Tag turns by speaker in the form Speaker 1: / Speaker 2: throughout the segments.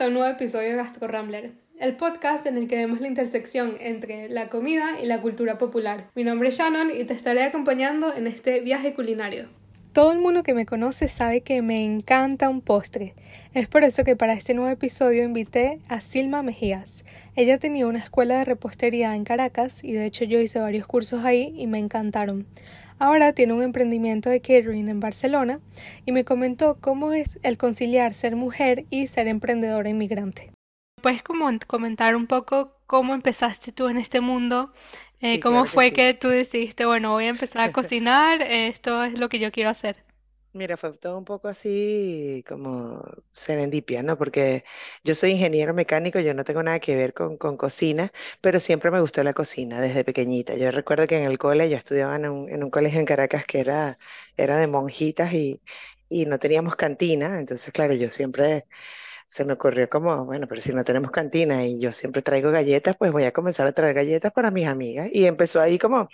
Speaker 1: A un nuevo episodio de Gastro Rambler, el podcast en el que vemos la intersección entre la comida y la cultura popular. Mi nombre es Shannon y te estaré acompañando en este viaje culinario. Todo el mundo que me conoce sabe que me encanta un postre. Es por eso que para este nuevo episodio invité a Silma Mejías. Ella tenía una escuela de repostería en Caracas y de hecho yo hice varios cursos ahí y me encantaron. Ahora tiene un emprendimiento de catering en Barcelona y me comentó cómo es el conciliar ser mujer y ser emprendedora inmigrante. ¿Puedes comentar un poco cómo empezaste tú en este mundo? Eh, ¿Cómo fue que tú decidiste, bueno, voy a empezar a cocinar, esto es lo que yo quiero hacer?
Speaker 2: Mira, fue todo un poco así como serendipia, ¿no? Porque yo soy ingeniero mecánico, yo no tengo nada que ver con, con cocina, pero siempre me gustó la cocina desde pequeñita. Yo recuerdo que en el cole, yo estudiaba en un, en un colegio en Caracas que era, era de monjitas y, y no teníamos cantina, entonces claro, yo siempre se me ocurrió como, bueno, pero si no tenemos cantina y yo siempre traigo galletas, pues voy a comenzar a traer galletas para mis amigas. Y empezó ahí como,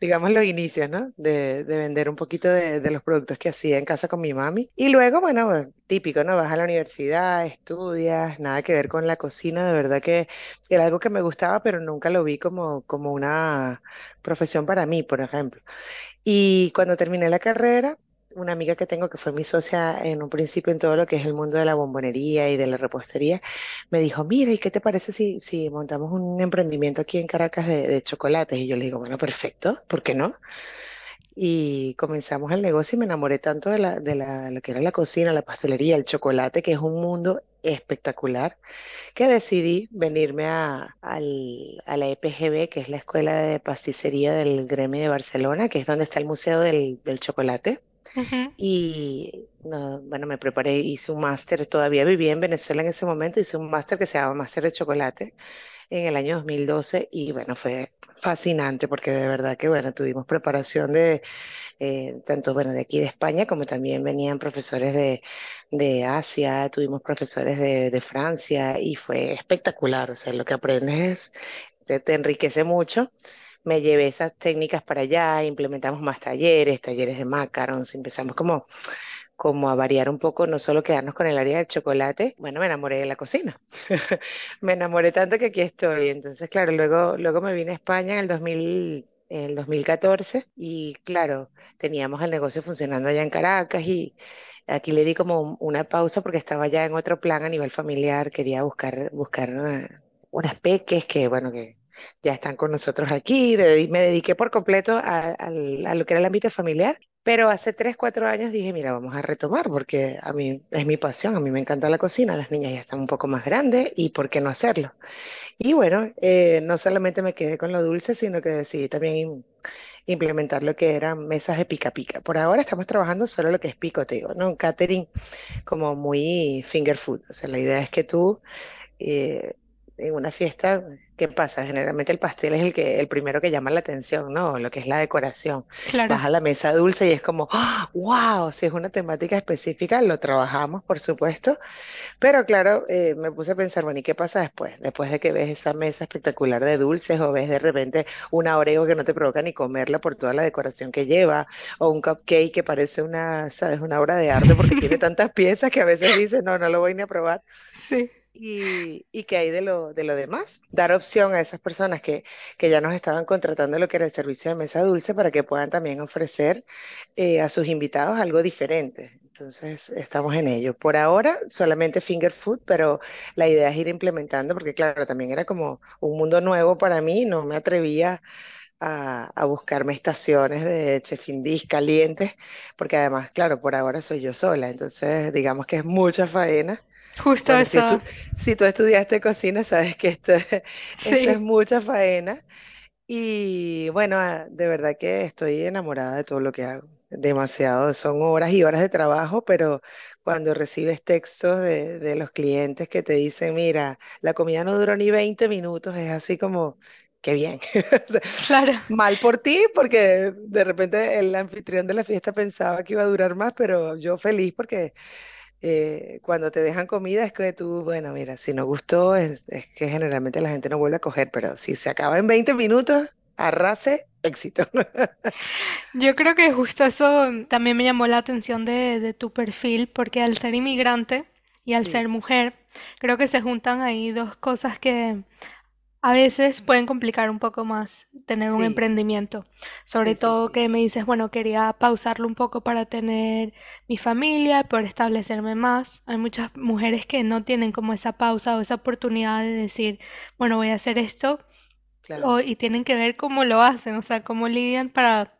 Speaker 2: digamos, los inicios, ¿no? De, de vender un poquito de, de, los productos que hacía en casa con mi mami. Y luego, bueno, típico, ¿no? Vas a la universidad, estudias, nada que ver con la cocina, de verdad que era algo que me gustaba, pero nunca lo vi como, como una profesión para mí, por ejemplo. Y cuando terminé la carrera, una amiga que tengo que fue mi socia en un principio en todo lo que es el mundo de la bombonería y de la repostería, me dijo, mira, ¿y qué te parece si, si montamos un emprendimiento aquí en Caracas de, de chocolates? Y yo le digo, bueno, perfecto, ¿por qué no? Y comenzamos el negocio y me enamoré tanto de, la, de la, lo que era la cocina, la pastelería, el chocolate, que es un mundo espectacular, que decidí venirme a, al- a la EPGB, que es la Escuela de Pasticería del Gremio de Barcelona, que es donde está el Museo del, del Chocolate.
Speaker 1: Ujú.
Speaker 2: Y no, bueno, me preparé, hice un máster, todavía vivía en Venezuela en ese momento, hice un máster que se llama Máster de Chocolate en el año 2012 y bueno, fue fascinante porque de verdad que bueno, tuvimos preparación de eh, tanto bueno, de aquí de España como también venían profesores de, de Asia, tuvimos profesores de, de Francia y fue espectacular, o sea, lo que aprendes es, te, te enriquece mucho. Me llevé esas técnicas para allá, implementamos más talleres, talleres de macarons, empezamos como como a variar un poco, no solo quedarnos con el área del chocolate, bueno, me enamoré de la cocina. Me enamoré tanto que aquí estoy. Entonces, claro, luego, luego me vine a España en el 2000, en el 2014 y claro, teníamos el negocio funcionando allá en Caracas y aquí le di como un- una pausa porque estaba ya en otro plan a nivel familiar, quería buscar, buscar eh, unas peques que, bueno, que ya están con nosotros aquí. Me dediqué por completo a, a lo que era el ámbito familiar pero hace tres, cuatro años dije, mira, vamos a retomar porque a mí es mi pasión, a mí me encanta la cocina, las niñas ya están un poco más grandes y ¿por qué no hacerlo? Y bueno, eh, no solamente me quedé con lo dulce, sino que decidí también im- implementar lo que eran mesas de pica pica. Por ahora estamos trabajando solo lo que es picoteo, ¿no? Un catering como muy finger food. O sea, la idea es que tú eh, en una fiesta, ¿qué pasa? Generalmente el pastel es el que, el primero que llama la atención, ¿no? Lo que es la decoración.
Speaker 1: Claro.
Speaker 2: Vas a la mesa dulce y es como, ¡ah! wow, si es una temática específica, lo trabajamos, por supuesto. Pero claro, eh, me puse a pensar, bueno, ¿y qué pasa después? Después de que ves esa mesa espectacular de dulces o ves de repente una Oreo que no te provoca ni comerla por toda la decoración que lleva, o un cupcake que parece una, ¿sabes? Una obra de arte porque tiene tantas piezas que a veces dices, no, no lo voy ni a probar.
Speaker 1: Sí.
Speaker 2: Y, y hay de lo, de lo demás. Dar opción a esas personas que, que ya nos estaban contratando lo que era el servicio de mesa dulce para que puedan también ofrecer eh, a sus invitados algo diferente. Entonces, estamos en ello. Por ahora, solamente finger food, pero la idea es ir implementando, porque claro, también era como un mundo nuevo para mí, no me atrevía a, a buscarme estaciones de chef indies calientes, porque además, claro, por ahora soy yo sola, entonces digamos que es mucha faena
Speaker 1: Justo
Speaker 2: bueno, si
Speaker 1: eso.
Speaker 2: tú, si tú estudiaste cocina, sabes que esto, esto es mucha faena. Y bueno, ah, de verdad que estoy enamorada de todo lo que hago. Demasiado. Son horas y horas de trabajo, pero cuando recibes textos de, de los clientes que te dicen, mira, la comida no duró ni 20 minutos, es así como, qué bien. O sea,
Speaker 1: Claro.
Speaker 2: Mal por ti, porque de repente el anfitrión de la fiesta pensaba que iba a durar más, pero yo feliz porque eh, cuando te dejan comida es que tú, bueno, mira, si no gustó, es, es que generalmente la gente no vuelve a coger, pero si se acaba en 20 minutos, arrase, éxito.
Speaker 1: Yo creo que justo eso también me llamó la atención de, de tu perfil, porque al ser inmigrante y al ser mujer, creo que se juntan ahí dos cosas que a veces pueden complicar un poco más tener un
Speaker 2: sí,
Speaker 1: emprendimiento. Sobre
Speaker 2: sí, sí,
Speaker 1: todo
Speaker 2: sí,
Speaker 1: que me dices, bueno, quería pausarlo un poco para tener mi familia, poder establecerme más. Hay muchas mujeres que no tienen como esa pausa o esa oportunidad de decir, bueno, voy a hacer esto o-
Speaker 2: claro,
Speaker 1: y tienen que ver cómo lo hacen, o sea, cómo lidian para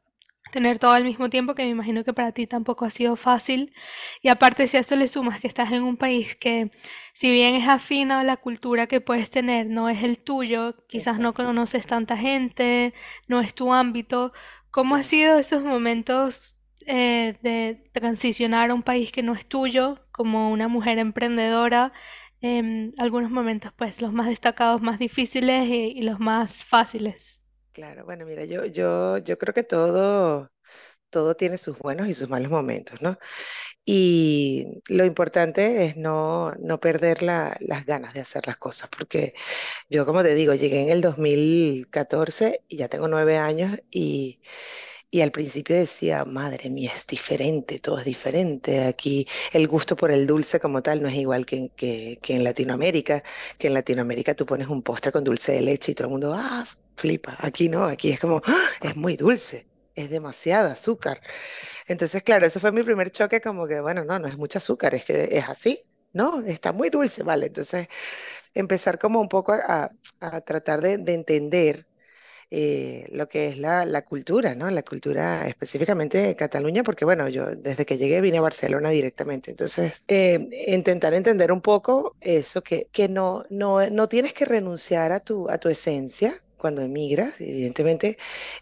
Speaker 1: tener todo al mismo tiempo, que me imagino que para ti tampoco ha sido fácil. Y aparte, si a eso le sumas que estás en un país que, si bien es afín a la cultura que puedes tener, no es el tuyo, quizás no conoces tanta gente, no es tu ámbito, ¿cómo han sido esos momentos eh, de transicionar a un país que no es tuyo, como una mujer emprendedora? Em, algunos momentos, pues, los más destacados, más difíciles y y los más fáciles.
Speaker 2: Claro, bueno, mira, yo, yo, yo creo que todo, todo tiene sus buenos y sus malos momentos, ¿no? Y lo importante es no, no perder la- las ganas de hacer las cosas, porque yo, como te digo, llegué en el 2014 y ya tengo nueve años y, y al principio decía, madre mía, es diferente, todo es diferente. Aquí el gusto por el dulce como tal no es igual que, que, que en Latinoamérica, que en Latinoamérica tú pones un postre con dulce de leche y todo el mundo, ah, flipa. Aquí no, aquí es como, "Ah, es muy dulce. Es demasiado azúcar. Entonces, claro, ese fue mi primer choque, como que, bueno, no, no es mucho azúcar, es que es así, ¿no? Está muy dulce, vale. Entonces, empezar como un poco a, a- tratar de, de entender eh, lo que es la, la cultura, ¿no? La cultura específicamente de Cataluña, porque, bueno, yo desde que llegué vine a Barcelona directamente. Entonces, eh, intentar entender un poco eso, que, que no, no, no tienes que renunciar a tu, a tu esencia cuando emigras, evidentemente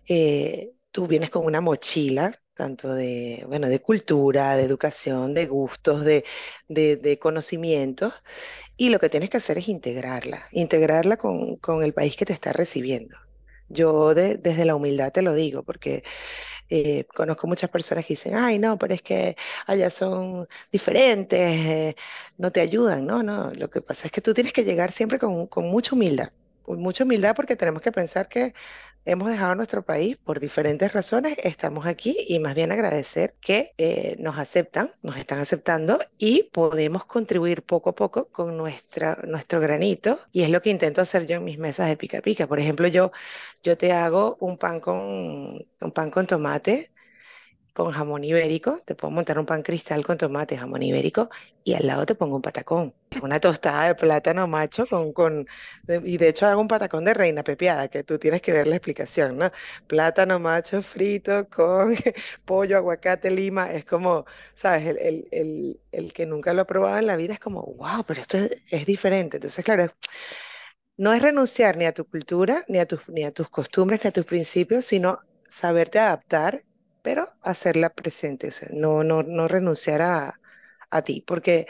Speaker 2: eh, tú vienes con una mochila, tanto de, bueno, de cultura, de educación, de gustos, de, de, conocimientos, y lo que tienes que hacer es integrarla, integrarla con, con el país que te está recibiendo. Yo de- desde la humildad te lo digo, porque eh, conozco muchas personas que dicen, ay, no, pero es que allá son diferentes, eh, no te ayudan. No, no, lo que pasa es que tú tienes que llegar siempre con, con mucha humildad, mucha humildad porque tenemos que pensar que hemos dejado nuestro país por diferentes razones, estamos aquí y más bien agradecer que eh, nos aceptan, nos están aceptando y podemos contribuir poco a poco con nuestra, nuestro granito y es lo que intento hacer yo en mis mesas de pica pica. Por ejemplo, yo yo te hago un pan con, un pan con tomate, con jamón ibérico. Te puedo montar un pan cristal con tomate, jamón ibérico, y al lado te pongo un patacón, una tostada de plátano macho con, con, y de hecho hago un patacón de reina pepiada, que tú tienes que ver la explicación, ¿no? Plátano macho frito con pollo, aguacate, lima, es como, ¿sabes? El, el, el, que nunca lo ha probado en la vida es como, wow, pero esto es, es diferente. Entonces, claro, no es renunciar ni a tu cultura, ni a tus, ni a tus costumbres, ni a tus principios, sino saberte adaptar, pero hacerla presente. No, no, no renunciar a, a ti, porque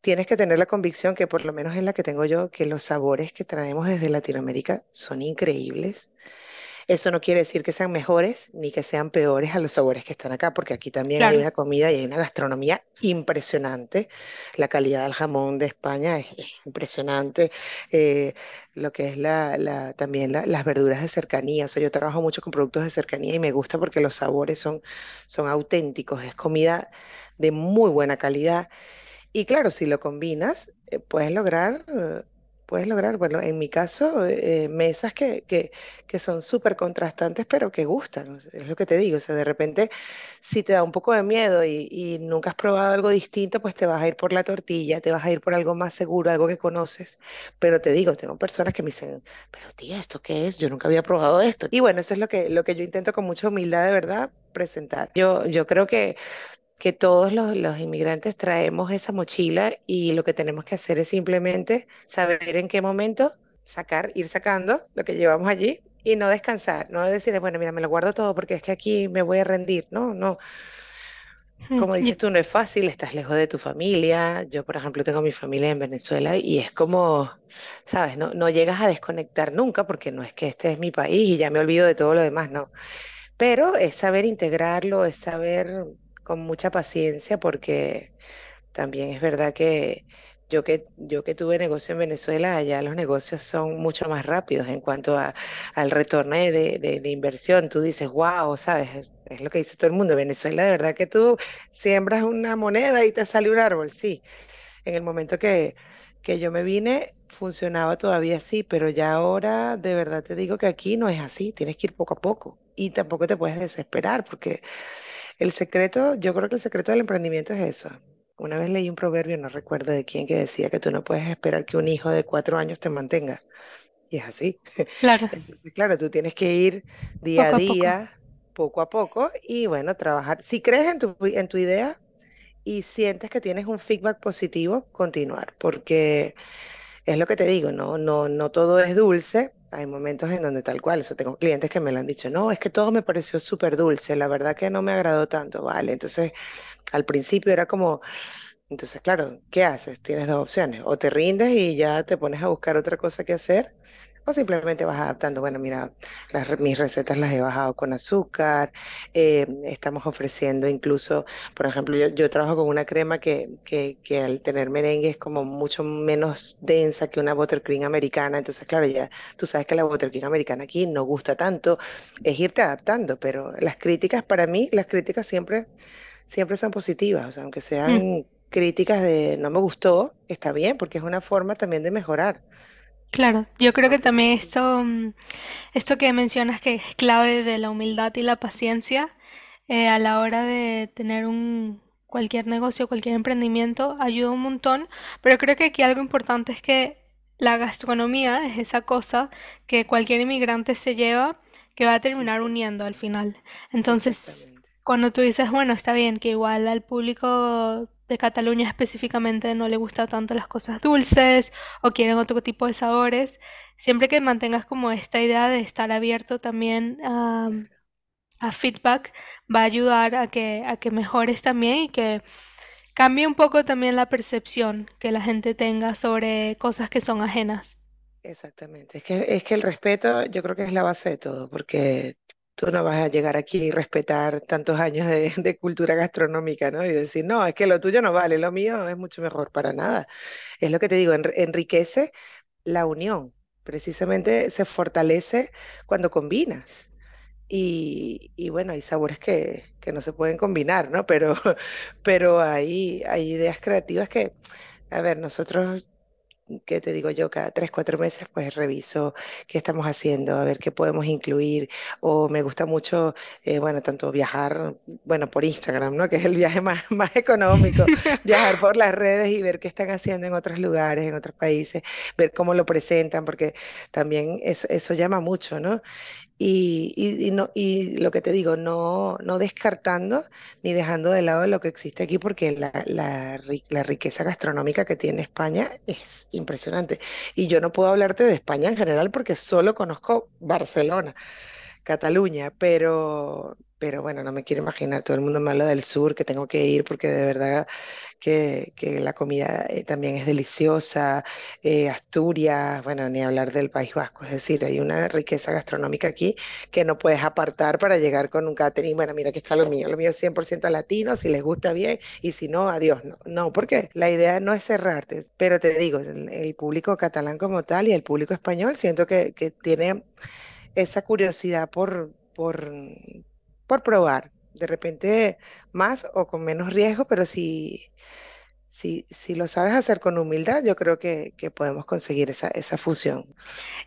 Speaker 2: tienes que tener la convicción que por lo menos es la que tengo yo, que los sabores que traemos desde Latinoamérica son increíbles eso no quiere decir que sean mejores ni que sean peores a los sabores que están acá, porque aquí también hay una comida y hay una gastronomía impresionante. La calidad del jamón de España es, es impresionante. Eh, lo que es la, la- también la- las verduras de cercanía. O sea, yo trabajo mucho con productos de cercanía y me gusta porque los sabores son, son auténticos. Es comida de muy buena calidad. Y claro, si lo combinas, eh, puedes lograr, eh, puedes lograr, bueno, en mi caso, eh, mesas que, que, que son súper contrastantes, pero que gustan. Es lo que te digo. O sea, de repente, si te da un poco de miedo y, y nunca has probado algo distinto, pues te vas a ir por la tortilla, te vas a ir por algo más seguro, algo que conoces. Pero te digo, tengo personas que me dicen, pero tía, ¿esto qué es? Yo nunca había probado esto. Y bueno, eso es lo que, lo que yo intento con mucha humildad, de verdad, presentar. Yo, yo creo que que todos los, los inmigrantes traemos esa mochila y lo que tenemos que hacer es simplemente saber en qué momento sacar, ir sacando lo que llevamos allí y no descansar, no decir, bueno, mira, me lo guardo todo porque es que aquí me voy a rendir. No, no. Como dices tú, no es fácil, estás lejos de tu familia. Yo, por ejemplo, tengo mi familia en Venezuela y es como, ¿sabes? No, no llegas a desconectar nunca porque no es que este es mi país y ya me olvido de todo lo demás, no. Pero es saber integrarlo, es saber con mucha paciencia, porque también es verdad que yo que, yo que tuve negocio en Venezuela, allá los negocios son mucho más rápidos en cuanto a, al retorno de, de- inversión. Tú dices, wow, ¿sabes? Es, es lo que dice todo el mundo. Venezuela, de verdad que tú siembras una moneda y te sale un árbol, sí. En el momento que, que yo me vine, funcionaba todavía así, pero ya ahora de verdad te digo que aquí no es así, tienes que ir poco a poco y tampoco te puedes desesperar porque el secreto, yo creo que el secreto del emprendimiento es eso. Una vez leí un proverbio, no recuerdo de quién, que decía que tú no puedes esperar que un hijo de cuatro años te mantenga. Y es así.
Speaker 1: Claro,
Speaker 2: claro, tú tienes que ir día a
Speaker 1: poco a poco.
Speaker 2: día, poco a poco, y bueno, trabajar. Si crees en tu, en tu idea y sientes que tienes un feedback positivo, continuar, porque es lo que te digo, no, no, no todo es dulce. Hay momentos en donde tal cual, eso tengo clientes que me lo han dicho, no, es que todo me pareció súper dulce, la verdad que no me agradó tanto, vale. Entonces, al principio era como, entonces, claro, ¿qué haces? Tienes dos opciones. O te rindes y ya te pones a buscar otra cosa que hacer, o simplemente vas adaptando. Bueno, mira, las mis recetas las he bajado con azúcar. eh, estamos ofreciendo incluso, por ejemplo, yo, yo trabajo con una crema que, que, que al tener merengue es como mucho menos densa que una buttercream americana. Entonces, claro, ya tú sabes que la buttercream americana aquí no gusta tanto. Es irte adaptando, pero las críticas para mí, las críticas siempre siempre son positivas, o sea, aunque
Speaker 1: Mm,
Speaker 2: sean críticas de no me gustó, está bien, porque es una forma también de mejorar.
Speaker 1: Claro, yo creo que también esto, mm, esto que mencionas que es clave de la humildad y la paciencia eh, a la hora de tener un cualquier negocio, cualquier emprendimiento, ayuda un montón, pero creo que aquí algo importante es que la gastronomía es esa cosa que cualquier inmigrante se lleva que va a terminar uniendo al final. Entonces, cuando tú dices, bueno, está bien que igual al público de Cataluña específicamente no le gusta tanto las cosas dulces o quieren otro tipo de sabores, siempre que mantengas como esta idea de estar abierto también a a feedback va a ayudar a que, a que mejores también y que cambie un poco también la percepción que la gente tenga sobre cosas que son ajenas.
Speaker 2: exactamente. Es que, es que el respeto yo creo que es la base de todo, porque tú no vas a llegar aquí y respetar tantos años de, cultura gastronómica, ¿no? Y decir, no, es que lo tuyo no vale, lo mío es mucho mejor, para nada. Es lo que te digo, enri- enriquece la unión, precisamente se fortalece cuando combinas. Y, bueno, hay sabores que, que no se pueden combinar, ¿no? Pero, pero hay, hay ideas creativas que, a ver, nosotros, ¿qué te digo yo? Cada tres, cuatro meses, pues reviso qué estamos haciendo, a ver qué podemos incluir. O me gusta mucho, eh, bueno, tanto viajar, bueno, por Instagram, ¿no? Que es el viaje más, más económico, viajar por las redes y ver qué están haciendo en otros lugares, en otros países, ver cómo lo presentan, porque también eso, eso llama mucho, ¿no? Y, y- no, y lo que te digo, no, no descartando ni dejando de lado lo que existe aquí, porque la, la la riqueza gastronómica que tiene España es impresionante. Y yo no puedo hablarte de España en general porque solo conozco Barcelona. Cataluña, pero, pero bueno, no me quiero imaginar todo el mundo me habla del sur, que tengo que ir porque de verdad que, que la comida eh, también es deliciosa. eh, Asturias, bueno, ni hablar del País Vasco, es decir, hay una riqueza gastronómica aquí que no puedes apartar para llegar con un catering. Bueno, mira, aquí está lo mío, lo mío es 100% latino, si les gusta bien y si no, adiós. No, no, porque la idea no es cerrarte, pero te digo, el, el público catalán como tal y el público español siento que, que tiene esa curiosidad por, por, por probar. De repente más o con menos riesgo, pero si, si, si lo sabes hacer con humildad, yo creo que, que podemos conseguir esa, esa fusión.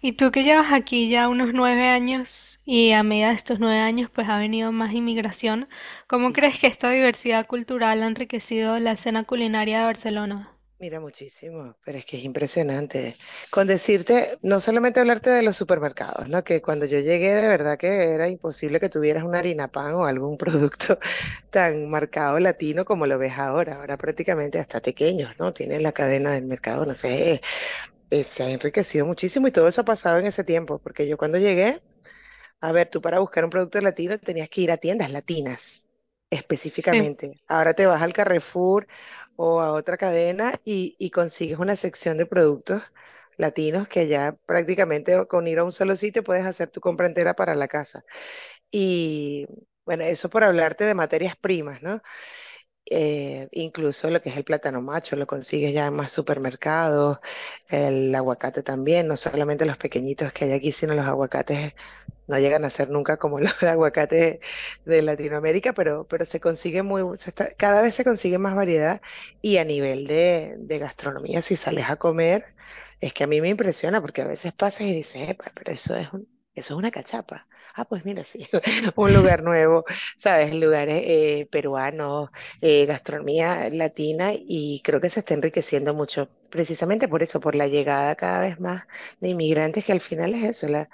Speaker 1: Y tú que llevas aquí ya unos nueve años y a medida de estos nueve años pues ha venido más inmigración, ¿cómo
Speaker 2: Sí.
Speaker 1: crees que esta diversidad cultural ha enriquecido la escena culinaria de Barcelona?
Speaker 2: Mira, muchísimo, pero es que es impresionante. Con decirte, no solamente hablarte de los supermercados, ¿no? Que cuando yo llegué, de verdad que era imposible que tuvieras una harina pan o algún producto tan marcado latino como lo ves ahora. Ahora prácticamente hasta pequeños, ¿no? Tienen la cadena del mercado, no sé, eh, se ha enriquecido muchísimo y todo eso ha pasado en ese tiempo, porque yo cuando llegué, a ver, tú para buscar un producto latino tenías que ir a tiendas latinas,
Speaker 1: Sí.
Speaker 2: específicamente. Ahora te vas al Carrefour o a otra cadena y, consigues una sección de productos latinos que ya prácticamente con ir a un solo sitio puedes hacer tu compra entera para la casa. Y bueno, eso por hablarte de materias primas, ¿no? eh, incluso lo que es el plátano macho lo consigues ya en más supermercados, el aguacate también, no solamente los pequeñitos que hay aquí, sino los aguacates no llegan a ser nunca como los aguacates de Latinoamérica, pero, pero se consigue muy, cada vez se consigue más variedad y a nivel de, de gastronomía, si sales a comer, es que a mí me impresiona porque a veces pasas y dices, "Epa, pero eso es un- eso es una cachapa. Ah, pues mira, sí, un lugar nuevo, ¿sabes? Lugares eh, peruanos, eh, gastronomía latina y creo que se está enriqueciendo mucho, precisamente por eso, por la llegada cada vez más de inmigrantes, que al final es eso, la,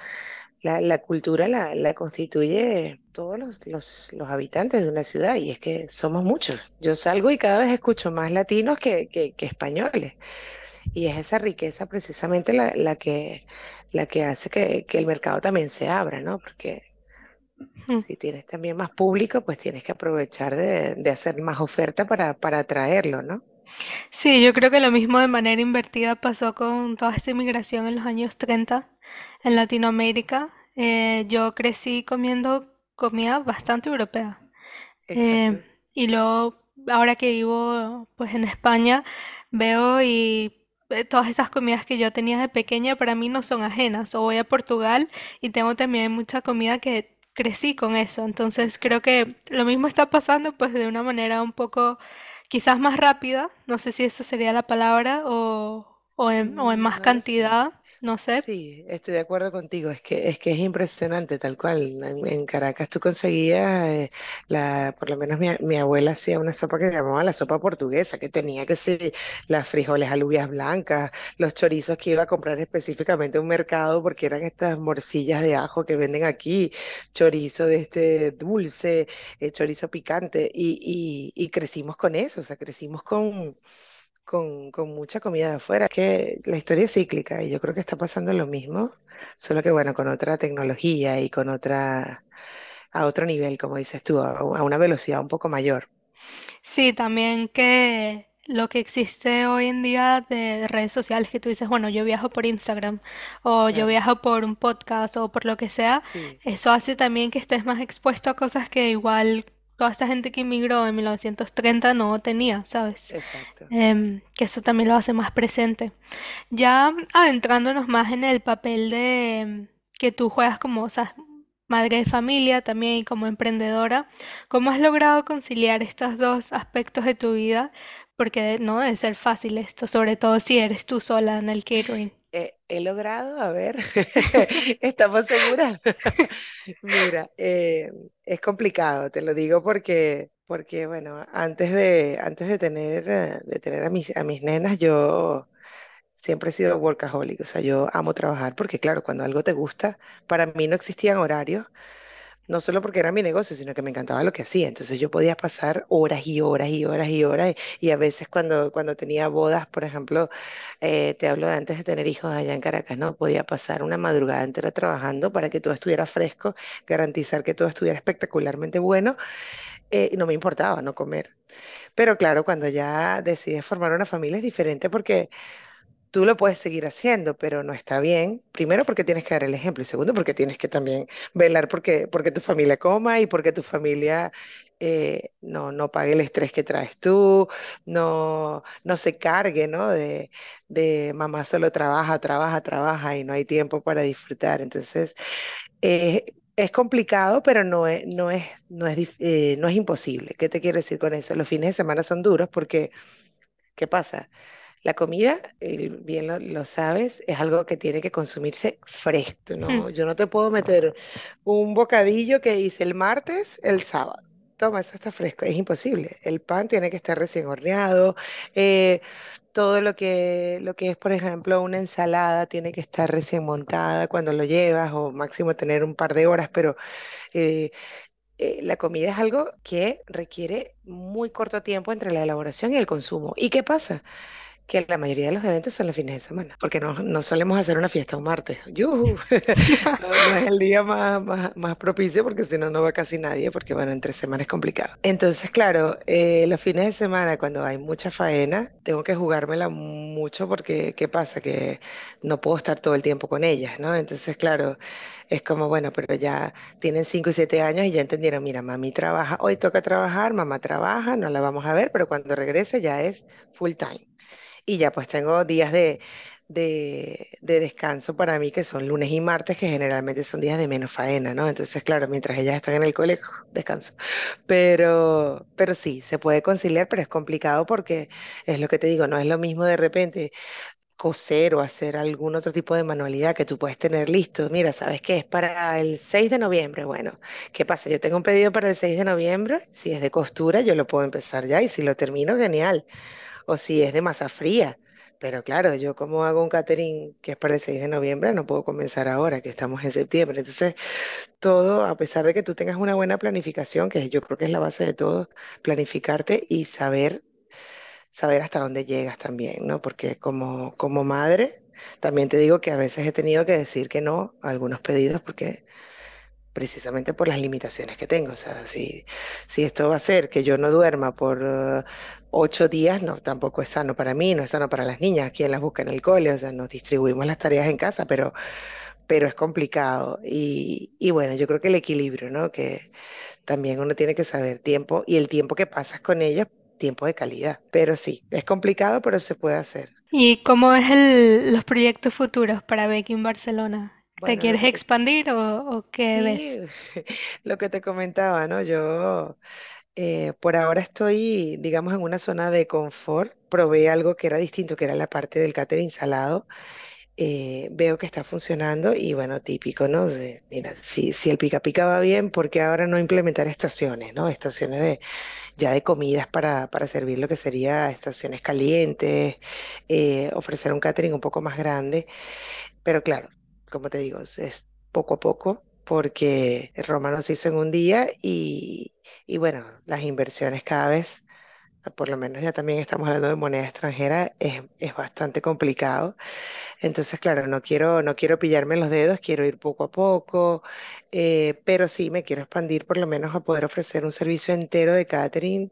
Speaker 2: la, la cultura la, la constituye todos los, los, los habitantes de una ciudad y es que somos muchos. Yo salgo y cada vez escucho más latinos que, que, que españoles y es esa riqueza precisamente la, la que, la que hace que, que el mercado también se abra, ¿no? Porque
Speaker 1: Mm.
Speaker 2: si tienes también más público, pues tienes que aprovechar de, de hacer más oferta para, para atraerlo, ¿no?
Speaker 1: Sí, yo creo que lo mismo de manera invertida pasó con toda esta inmigración en los años 30 en Latinoamérica. Eh, yo crecí comiendo comida bastante europea. Eh,
Speaker 2: Exacto.
Speaker 1: y luego, ahora que vivo pues en España, veo y eh, todas esas comidas que yo tenía de pequeña para mí no son ajenas. O voy a Portugal y tengo también mucha comida que crecí con eso. Entonces creo que lo mismo está pasando pues de una manera un poco quizás más rápida, no sé si esa sería la palabra, o, o en, o en
Speaker 2: Mm,
Speaker 1: más
Speaker 2: No lo sé.
Speaker 1: cantidad, no sé.
Speaker 2: Sí, estoy de acuerdo contigo. Es que es que es impresionante, tal cual. En, Caracas tú conseguías eh, la, por lo menos mi, abuela hacía una sopa que se llamaba la sopa portuguesa, que tenía que ser las frijoles alubias blancas, los chorizos que iba a comprar específicamente a un mercado, porque eran estas morcillas de ajo que venden aquí, chorizo de este dulce, eh, chorizo picante, y, y crecimos con eso, o sea, crecimos con con, con mucha comida de afuera, que la historia es cíclica y yo creo que está pasando lo mismo, solo que bueno, con otra tecnología y con otra, a otro nivel, como dices tú, a, a una velocidad un poco mayor.
Speaker 1: Sí, también que lo que existe hoy en día de redes sociales, que tú dices, bueno, yo viajo por Instagram o yo viajo por un podcast o por lo que sea,
Speaker 2: sí,
Speaker 1: eso hace también que estés más expuesto a cosas que igual toda esta gente que inmigró en 1930 no tenía, ¿sabes?
Speaker 2: exacto.
Speaker 1: Em, que eso también lo hace más presente. Ya adentrándonos más en el papel de em, que tú juegas como, o sea, madre de familia también y como emprendedora, ¿cómo has logrado conciliar estos dos aspectos de tu vida? Porque no debe ser fácil esto, sobre todo si eres tú sola en el catering.
Speaker 2: Eh, he logrado, a ver, ¿estamos seguras? Mira, eh, es complicado, te lo digo porque, porque bueno, antes de, antes de tener, eh, de tener a mis, a mis nenas, yo Siempre he sido workaholic, o sea, yo amo trabajar porque, claro, cuando algo te gusta, para mí no existían horarios, no solo porque era mi negocio, sino que me encantaba lo que hacía. Entonces yo podía pasar horas y horas y horas y horas. Y, a veces cuando, cuando tenía bodas, por ejemplo, eh, te hablo de antes de tener hijos allá en Caracas, ¿no? Podía pasar una madrugada entera trabajando para que todo estuviera fresco, garantizar que todo estuviera espectacularmente bueno, eh, y no me importaba no comer. Pero claro, cuando ya decides formar una familia es diferente porque Tú lo puedes seguir haciendo, pero no está bien. Primero porque tienes que dar el ejemplo y segundo porque tienes que también velar porque, porque tu familia coma y porque tu familia eh, no, no pague el estrés que traes tú, no, no se cargue, ¿no? De, de mamá solo trabaja, trabaja, trabaja y no hay tiempo para disfrutar. Entonces, eh, es complicado, pero no es, no es, no es, eh, no es imposible. ¿Qué te quiero decir con eso? Los fines de semana son duros porque ¿Qué pasa? La comida, bien lo, lo sabes, es algo que tiene que consumirse fresco,
Speaker 1: Hmm.
Speaker 2: Yo no te puedo meter un bocadillo que hice el martes, el sábado. Toma, eso está fresco. Es imposible. El pan tiene que estar recién horneado. eh, todo lo que, lo que es, por ejemplo, una ensalada tiene que estar recién montada cuando lo llevas, o máximo tener un par de horas, pero eh, eh, la comida es algo que requiere muy corto tiempo entre la elaboración y el consumo. ¿Y qué pasa? Que la mayoría de los eventos son los fines de semana, porque no, no solemos hacer una fiesta un martes. ¡Yujú! No, no es el día más, más, más propicio porque si no, no va casi nadie, porque bueno, entre semanas es complicado. Entonces, claro, eh, los fines de semana, cuando hay mucha faena, tengo que jugármela mucho porque, ¿qué pasa? Que no puedo estar todo el tiempo con ellas, ¿no? Entonces, claro, es como, bueno, pero ya tienen 5 y 7 años y ya entendieron, mira, mami trabaja, hoy toca trabajar, mamá trabaja, no la vamos a ver, pero cuando regrese ya es full time. Y ya pues tengo días de, de, de descanso para mí, que son lunes y martes, que generalmente son días de menos faena, ¿no? Entonces, claro, mientras ellas están en el colegio, descanso. Pero, pero sí, se puede conciliar, pero es complicado porque es lo que te digo, no es lo mismo de repente coser o hacer algún otro tipo de manualidad que tú puedes tener listo. Mira, ¿sabes qué? Es para el 6 de noviembre. Bueno, ¿qué pasa? Yo tengo un pedido para el 6 de noviembre. Si es de costura, yo lo puedo empezar ya y si lo termino, genial. O si es de masa fría. Pero claro, yo como hago un catering que es para el 6 de noviembre, no puedo comenzar ahora, que estamos en septiembre. Entonces, todo, a pesar de que tú tengas una buena planificación, que yo creo que es la base de todo, planificarte y saber saber hasta dónde llegas también, ¿no? Porque como, como madre, también te digo que a veces he tenido que decir que no a algunos pedidos porque precisamente por las limitaciones que tengo. O sea, si, si esto va a ser que yo no duerma por eh, ocho días, no, tampoco es sano para mí, no es sano para las niñas, quien las busca en el cole, o sea, nos distribuimos las tareas en casa, pero, pero es complicado. Y, y bueno, yo creo que el equilibrio, ¿no? Que también uno tiene que saber tiempo y el tiempo que pasas con ellas tiempo de calidad. Pero sí, es complicado, pero se puede hacer.
Speaker 1: ¿Y cómo es el, los proyectos futuros para en Barcelona? ¿Te
Speaker 2: Bueno,
Speaker 1: quieres
Speaker 2: que
Speaker 1: expandir o, o qué
Speaker 2: sí,
Speaker 1: ves?
Speaker 2: lo que te comentaba, ¿no? Yo eh, por ahora estoy, digamos, en una zona de confort. Probé algo que era distinto, que era la parte del catering salado. Eh, veo que está funcionando y bueno, típico, ¿no? De, mira, si, si el pica pica va bien, ¿por qué ahora no implementar estaciones, ¿no? Estaciones de, ya de comidas para, para servir lo que sería estaciones calientes, eh, ofrecer un catering un poco más grande. Pero claro, como te digo, es, poco a poco porque Roma no se hizo en un día y, y bueno, las inversiones cada vez, por lo menos ya también estamos hablando de moneda extranjera, es, es bastante complicado. Entonces, claro, no quiero, no quiero pillarme los dedos, quiero ir poco a poco, eh, pero sí me quiero expandir por lo menos a poder ofrecer un servicio entero de catering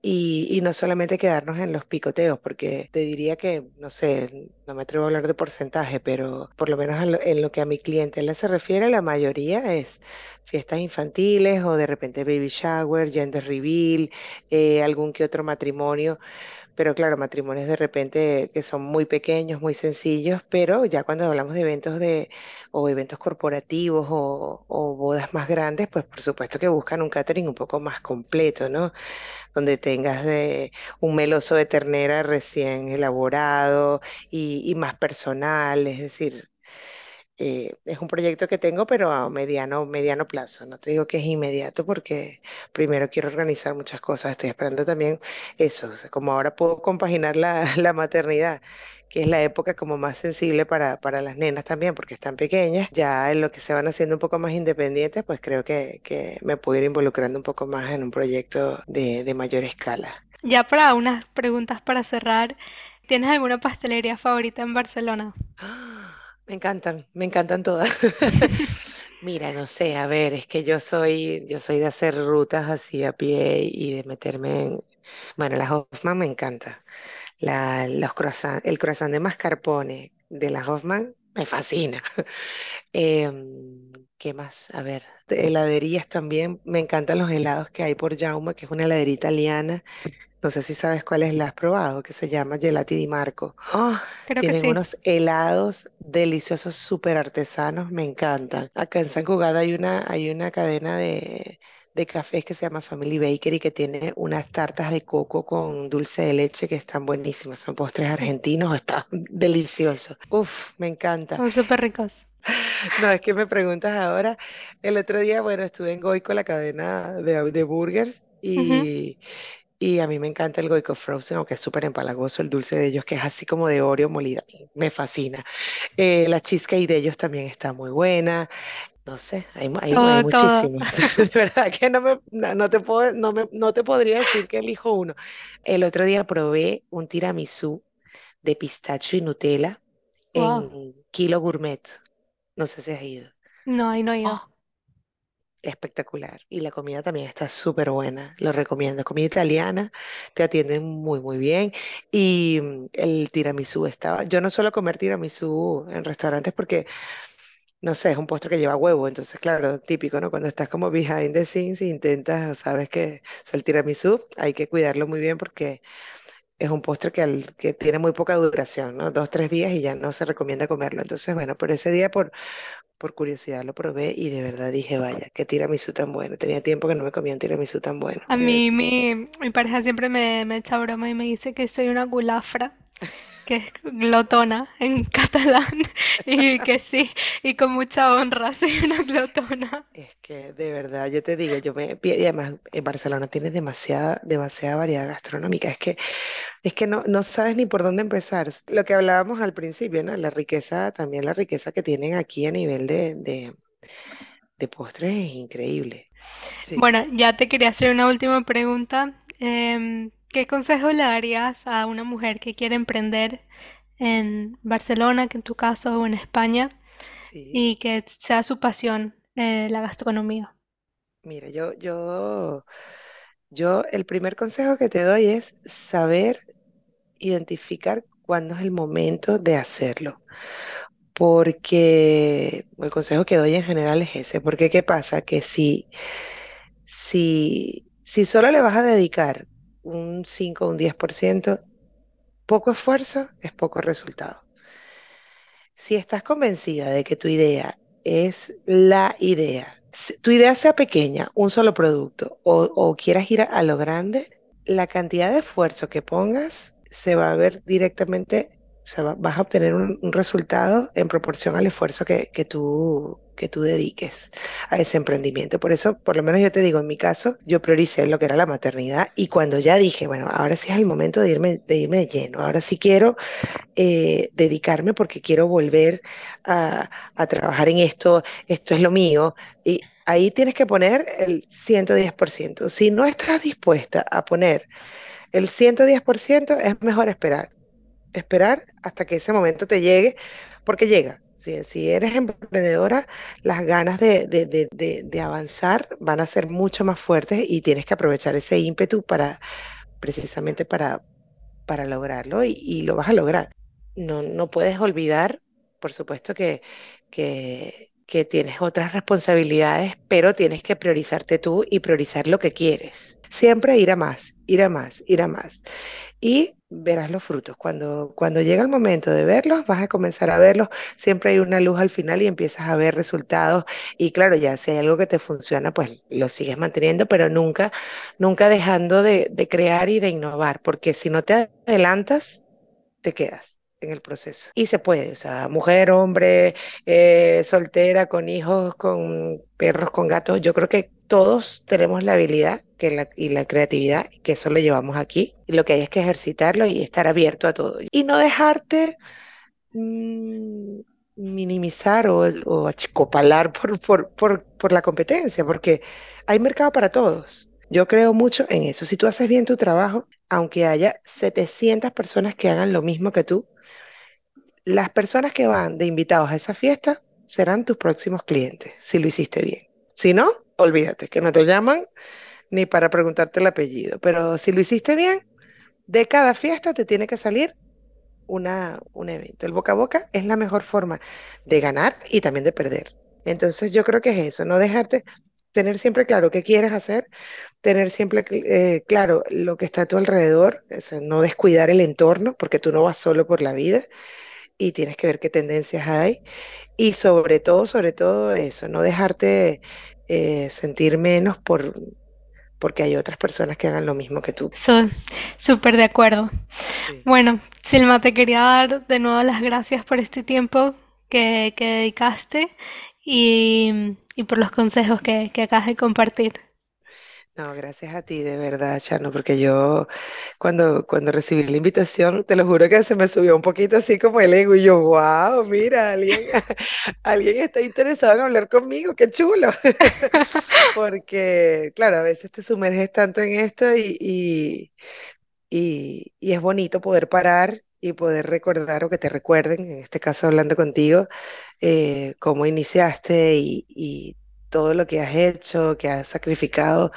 Speaker 2: y, y no solamente quedarnos en los picoteos, porque te diría que, no sé, no me atrevo a hablar de porcentaje, pero por lo menos en lo, en lo que a mi clientela se refiere, la mayoría es fiestas infantiles o de repente baby shower, gender reveal, eh, algún que otro matrimonio. Pero claro, matrimonios de repente que son muy pequeños, muy sencillos, pero ya cuando hablamos de eventos de, o eventos corporativos o, bodas más grandes, pues por supuesto que buscan un catering un poco más completo, ¿no? Donde tengas de un meloso de ternera recién elaborado y más personal, es decir, eh, es un proyecto que tengo, pero a mediano, mediano plazo. No te digo que es inmediato porque primero quiero organizar muchas cosas. Estoy esperando también eso, o sea, como ahora puedo compaginar la, la maternidad, que es la época como más sensible para, para las nenas también, porque están pequeñas. Ya en lo que se van haciendo un poco más independientes, pues creo que, que me puedo ir involucrando un poco más en un proyecto de, de mayor escala.
Speaker 1: Ya para unas preguntas para cerrar, ¿tienes alguna pastelería favorita en Barcelona?
Speaker 2: Me encantan, me encantan todas. Mira, no sé, a ver, es que yo soy, yo soy de hacer rutas así a pie y de meterme en... Bueno, la Hoffman me encanta. La, los croissant, el croissant de mascarpone de la Hoffman me fascina. Em, ¿qué más? A ver, de heladerías también. Me encantan los helados que hay por Jauma, que es una heladería italiana. No sé si sabes cuál es, la has probado, que se llama Gelati di Marco. ¡Ah!
Speaker 1: Creo que
Speaker 2: Tienen
Speaker 1: sí.
Speaker 2: unos helados deliciosos, súper artesanos, me encantan. Acá en San Cugat hay una, hay una cadena de, de cafés que se llama Family Bakery que tiene unas tartas de coco con dulce de leche que están buenísimas. Son postres argentinos, están deliciosos. Uf, me encanta.
Speaker 1: son súper ricos.
Speaker 2: No, es que me preguntas ahora. El otro día, bueno, estuve en Goico, la cadena de, de burgers, y, y a mí me encanta el Goico Frozen, aunque es súper empalagoso el dulce de ellos, que es así como de Oreo molida. Me fascina. Eh, la cheesecake de ellos también está muy buena. No sé, hay, hay, hay
Speaker 1: todo.
Speaker 2: muchísimos. De verdad que no me, no, no te puedo, no me, no te podría decir que elijo uno. El otro día probé un tiramisú de pistacho y Nutella
Speaker 1: Wow.
Speaker 2: en Kilo Gourmet. No sé si has ido.
Speaker 1: No, ahí no he ido.
Speaker 2: Espectacular. Y la comida también está súper buena. Lo recomiendo. Comida italiana, te atienden muy, muy bien. Y mm, el tiramisú estaba. Yo no suelo comer tiramisú en restaurantes porque, no sé, es un postre que lleva huevo. Entonces, claro, típico, ¿no? Cuando estás como behind the scenes e intentas, o sabes que o el tiramisú hay que cuidarlo muy bien porque es un postre que, al- que tiene muy poca duración, ¿no? Dos, tres días y ya no se recomienda comerlo. Entonces, bueno, por ese día, por por curiosidad lo probé y de verdad dije, vaya, qué tiramisú tan bueno. Tenía tiempo que no me comía un tiramisú tan bueno.
Speaker 1: A mí mi, mi pareja siempre me, me echa broma y me dice que soy una gulafra, que es glotona en catalán, y que sí, y con mucha honra soy una glotona.
Speaker 2: es que de verdad, yo te digo, yo me, y además en Barcelona tienes demasiada, demasiada variedad gastronómica. Es que, es que no, no sabes ni por dónde empezar. Lo que hablábamos al principio, ¿no? La riqueza, también la riqueza que tienen aquí a nivel de, de, de postres es increíble. Sí.
Speaker 1: Bueno, ya te quería hacer una última pregunta. Em, ¿qué consejo le darías a una mujer que quiere emprender en Barcelona, que en tu caso, o en España,
Speaker 2: Sí.
Speaker 1: y que sea su pasión, eh, la gastronomía?
Speaker 2: Mira, yo, yo, yo, el primer consejo que te doy es saber identificar cuándo es el momento de hacerlo. Porque el consejo que doy en general es ese. Porque ¿qué pasa? Que si, si, si solo le vas a dedicar un 5 o un 10%, poco esfuerzo es poco resultado. Si estás convencida de que tu idea es la idea, tu idea sea pequeña, un solo producto, o, o quieras ir a, a lo grande, la cantidad de esfuerzo que pongas se va a ver directamente, o sea, va- vas a obtener un, resultado en proporción al esfuerzo que, que tú, que tú dediques a ese emprendimiento. Por eso, por lo menos yo te digo, en mi caso, yo prioricé lo que era la maternidad y cuando ya dije, bueno, ahora sí es el momento de irme, de irme lleno, ahora sí quiero eh, dedicarme porque quiero volver a, a trabajar en esto, esto es lo mío. Y ahí tienes que poner el 110%. Si no estás dispuesta a poner el 110%, es mejor esperar. Esperar hasta que ese momento te llegue, porque llega. Si, eres emprendedora, las ganas de, de, de, de, avanzar van a ser mucho más fuertes y tienes que aprovechar ese ímpetu para precisamente para, para lograrlo y, y lo vas a lograr. No, no puedes olvidar, por supuesto, que, que, que tienes otras responsabilidades, pero tienes que priorizarte tú y priorizar lo que quieres. Siempre ir a más, ir a más, ir a más. Y verás los frutos. Cuando, cuando llega el momento de verlos, vas a comenzar a verlos. Siempre hay una luz al final y empiezas a ver resultados. Y claro, ya si hay algo que te funciona, pues lo sigues manteniendo, pero nunca, nunca dejando de, crear y de innovar, porque si no te adelantas, te quedas en el proceso. Y se puede, o sea, mujer, hombre, eh, soltera, con hijos, con perros, con gatos, yo creo que todos tenemos la habilidad y la creatividad, que eso lo llevamos aquí, y lo que hay es que ejercitarlo y estar abierto a todo. Y no dejarte mm, minimizar o, achicopalar por, por la competencia, porque hay mercado para todos. Yo creo mucho en eso. Si tú haces bien tu trabajo, aunque haya 700 personas que hagan lo mismo que tú, las personas que van de invitados a esa fiesta serán tus próximos clientes, si lo hiciste bien. Si no, olvídate, que no te llaman ni para preguntarte el apellido. Pero si lo hiciste bien, de cada fiesta te tiene que salir una, un evento. El boca a boca es la mejor forma de ganar y también de perder. Entonces yo creo que es eso, no dejarte, tener siempre claro qué quieres hacer, tener siempre eh, claro lo que está a tu alrededor, o sea, no descuidar el entorno, porque tú no vas solo por la vida y tienes que ver qué tendencias hay. Y sobre todo, sobre todo eso, no dejarte eh, sentir menos por, porque hay otras personas que hagan lo mismo que tú.
Speaker 1: So- súper de acuerdo.
Speaker 2: Sí.
Speaker 1: Bueno, Silma, te quería dar de nuevo las gracias por este tiempo que, que dedicaste y, y por los consejos que, que acabas de compartir.
Speaker 2: No, gracias a ti, de verdad, Chano, porque yo cuando, cuando recibí la invitación, te lo juro que se me subió un poquito así como el ego y yo, wow, mira, alguien, alguien está interesado en hablar conmigo, qué chulo. Porque, claro, a veces te sumerges tanto en esto y, y, y, es bonito poder parar y poder recordar o que te recuerden, en este caso hablando contigo, eh, cómo iniciaste y, y todo lo que has hecho, que has sacrificado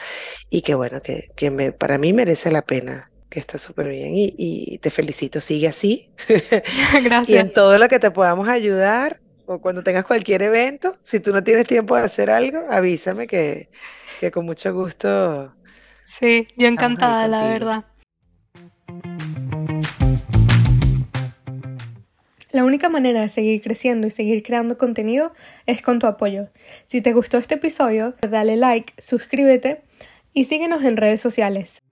Speaker 2: y que bueno, que, que me, para mí merece la pena, que está súper bien y, y te felicito, sigue así. Y en
Speaker 1: Gracias.
Speaker 2: todo lo que te podamos ayudar o cuando tengas cualquier evento, si tú no tienes tiempo de hacer algo, avísame que, que con mucho gusto
Speaker 1: Sí, yo encantada, la verdad. La única manera de seguir creciendo y seguir creando contenido es con tu apoyo. Si te gustó este episodio, dale like, suscríbete y síguenos en redes sociales.